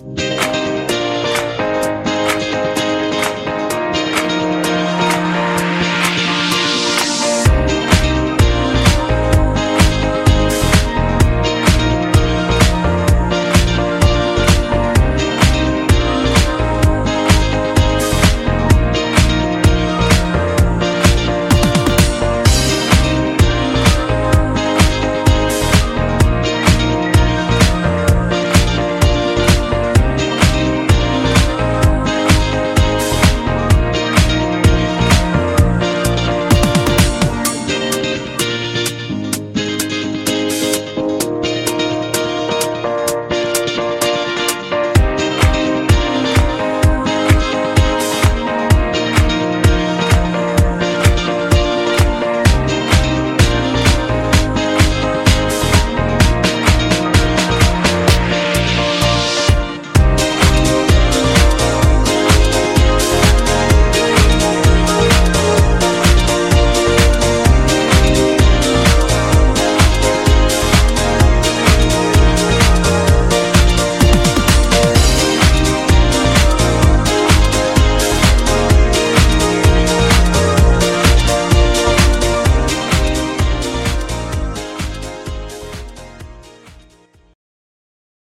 you